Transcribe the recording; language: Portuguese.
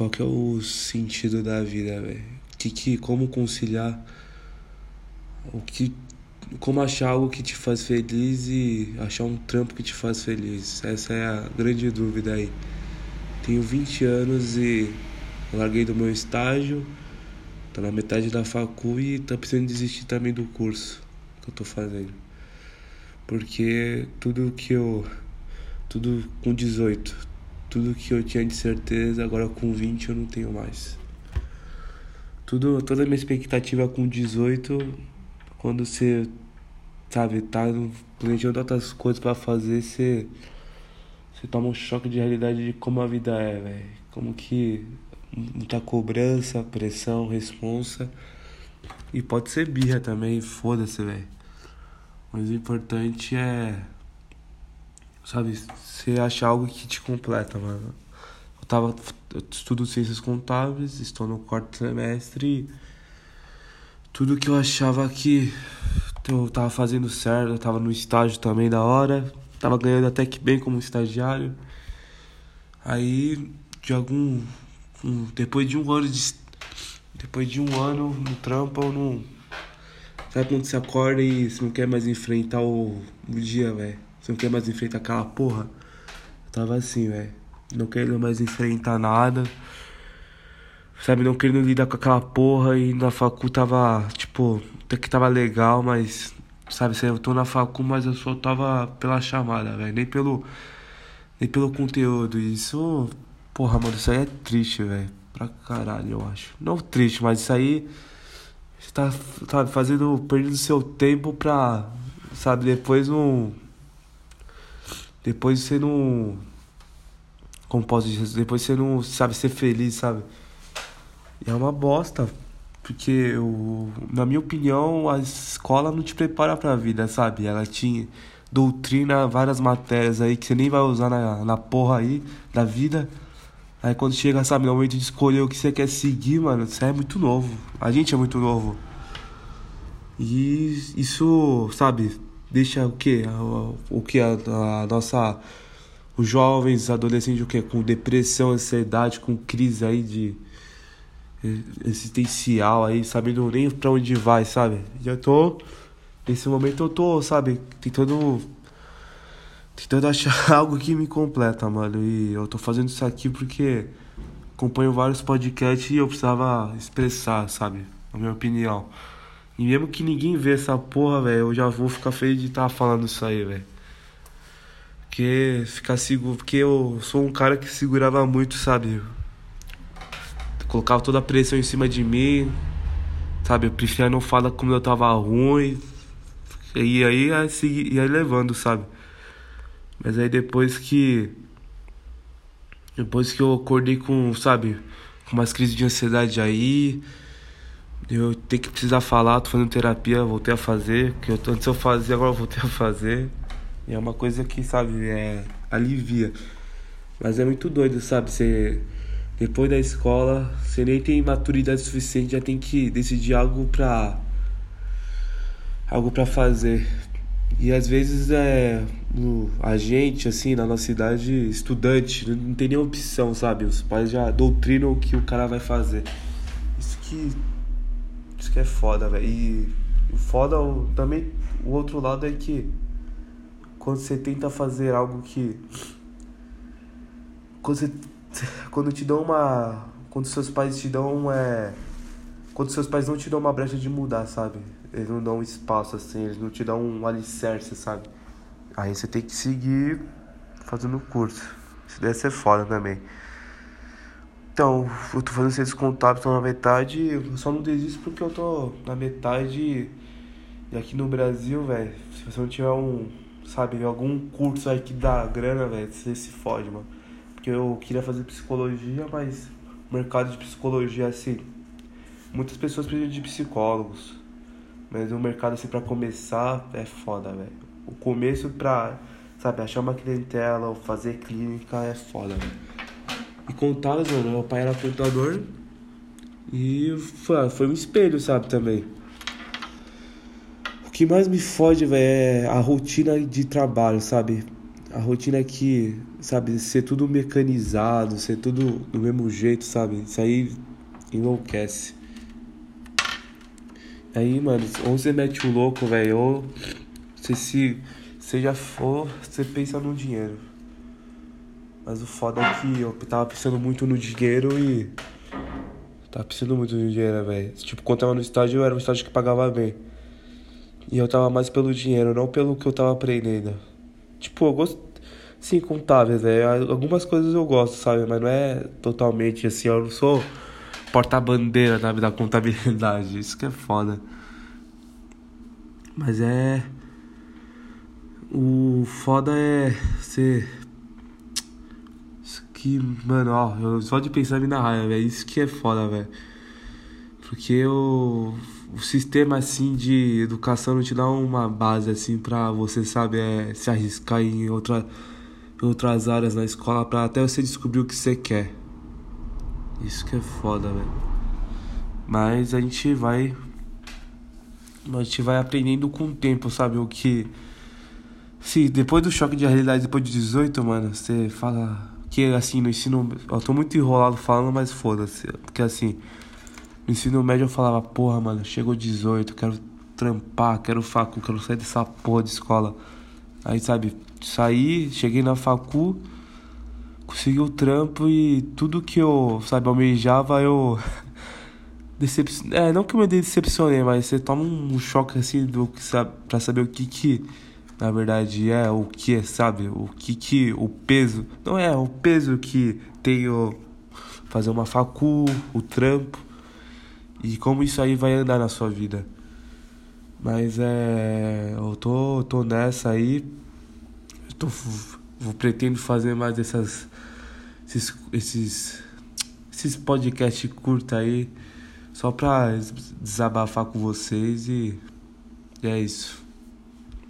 qual que é o sentido da vida, velho? Que, que, como conciliar o que como achar algo que te faz feliz e achar um trampo que te faz feliz. Essa é a grande dúvida aí. Tenho 20 anos e larguei do meu estágio, tô na metade da facu e tô precisando desistir também do curso que eu tô fazendo. Porque tudo que eu tudo com 18, tudo que eu tinha de certeza, agora com 20 eu não tenho mais. Tudo, toda a minha expectativa com 18, quando você, sabe, tá planejando outras coisas para fazer, você, você toma um choque de realidade de como a vida é, velho. Como que muita cobrança, pressão, responsa. E pode ser birra também, foda-se, velho. Mas o importante é, sabe, você achar algo que te completa, mano tava, eu estudo ciências contábeis, estou no quarto semestre tudo que eu achava que eu tava fazendo certo, eu tava no estágio também da hora, tava ganhando até que bem como estagiário. Aí, de algum. Um, depois de um ano de. Depois de um ano no trampo, eu não. Sabe quando você acorda e você não quer mais enfrentar o, o dia, velho? Não quer mais enfrentar aquela porra? Eu tava assim, velho não querendo mais enfrentar nada. Sabe, não querendo lidar com aquela porra e na facu tava, tipo, até que tava legal, mas, sabe, eu tô na facu, mas eu só tava pela chamada, velho, nem pelo, nem pelo conteúdo. Isso, porra, mano, isso aí é triste, velho, pra caralho, eu acho. Não triste, mas isso aí, você tá, sabe, fazendo, perdendo seu tempo pra, sabe, depois não, depois você não como posso dizer, depois você não sabe ser feliz, sabe? E é uma bosta, porque eu, na minha opinião, a escola não te prepara pra vida, sabe? Ela te doutrina várias matérias aí que você nem vai usar na, na porra aí da vida. Aí quando chega, sabe, no momento de escolher o que você quer seguir, mano, você é muito novo. A gente é muito novo. E isso, sabe, deixa o quê? O, que? A, a nossa os jovens, adolescentes, o que? Com depressão, ansiedade, com crise aí de existencial aí, sabendo nem pra onde vai, sabe? Já tô. Nesse momento eu tô, sabe, tentando. Tentando achar algo que me completa, mano. E eu tô fazendo isso aqui porque acompanho vários podcasts e eu precisava expressar, sabe? A minha opinião. E mesmo que ninguém vê essa porra, velho, eu já vou ficar feliz de estar tá falando isso aí, velho. Porque ficar seguro. Porque eu sou um cara que segurava muito, sabe? Colocava toda a pressão em cima de mim. Sabe? Eu preferia não falar como eu tava ruim. E aí ia, levando, sabe? Mas aí depois que. Depois que eu acordei com, sabe? Com umas crises de ansiedade aí. Eu tenho que precisar falar, tô fazendo terapia, voltei a fazer. Que eu, antes eu fazia, agora eu voltei a fazer. E é uma coisa que, sabe, é, alivia. Mas é muito doido, sabe? Você, depois da escola, você nem tem maturidade suficiente, já tem que decidir algo pra. algo pra fazer. E às vezes é. A gente, assim, na nossa idade, estudante, não tem nenhuma opção, sabe? Os pais já doutrinam o que o cara vai fazer. Isso que. Isso que é foda, velho. E o foda também. O outro lado é que quando você tenta fazer algo que quando você, quando te dão uma quando seus pais te dão é quando seus pais não te dão uma brecha de mudar, sabe? Eles não dão espaço assim, eles não te dão um alicerce, sabe? Aí você tem que seguir fazendo curso. Isso deve ser foda também. Então, eu tô fazendo esses contatos, tô na metade. Eu só não desisto porque eu tô na metade. E aqui no Brasil, velho, se você não tiver um, sabe, algum curso aí que dá grana, velho, você se fode, mano. Porque eu queria fazer psicologia, mas o mercado de psicologia, assim, muitas pessoas precisam de psicólogos. Mas o mercado, assim, pra começar, é foda, velho. O começo pra, sabe, achar uma clientela ou fazer clínica é foda, velho. E contadas, mano, meu pai era contador e foi, foi um espelho, sabe, também que mais me fode, velho, é a rotina de trabalho, sabe? A rotina que sabe, ser tudo mecanizado, ser tudo do mesmo jeito, sabe? Isso aí enlouquece. Aí, mano, ou você mete o louco, velho, ou você se. Seja for, você pensa no dinheiro. Mas o foda é que eu tava pensando muito no dinheiro e. Tava pensando muito no dinheiro, velho. Tipo, quando eu tava no estágio, era um estágio que pagava bem. E eu tava mais pelo dinheiro, não pelo que eu tava aprendendo. Tipo, eu gosto. Sim, contáveis, velho. Algumas coisas eu gosto, sabe? Mas não é totalmente assim. Eu não sou porta-bandeira da contabilidade. Isso que é foda. Mas é. O foda é ser. Que, mano, ó, eu, só de pensar me na raiva, velho. Isso que é foda, velho. Porque o, o sistema assim de educação não te dá uma base assim pra você, sabe, é, se arriscar em outra em outras áreas na escola para até você descobrir o que você quer. Isso que é foda, velho. Mas a gente vai. A gente vai aprendendo com o tempo, sabe? O que. Se depois do choque de realidade, depois de 18, mano, você fala. Que assim, no ensino. Eu tô muito enrolado falando, mas foda-se. Porque assim. No ensino médio eu falava, porra, mano, chegou 18, quero trampar, quero facu, quero sair dessa porra de escola. Aí, sabe, saí, cheguei na facu, consegui o trampo e tudo que eu, sabe, almejava, eu. Decep... É, não que eu me decepcionei, mas você toma um choque assim do sabe, pra saber o que que na verdade é, o que é, sabe? O que que. O peso. Não é, o peso que tem o. Fazer uma facu, o trampo. E como isso aí vai andar na sua vida. Mas é. Eu tô, tô nessa aí tô, vou, pretendo fazer mais essas, esses, esses, esses podcasts curtos aí, só pra desabafar com vocês e, e é isso.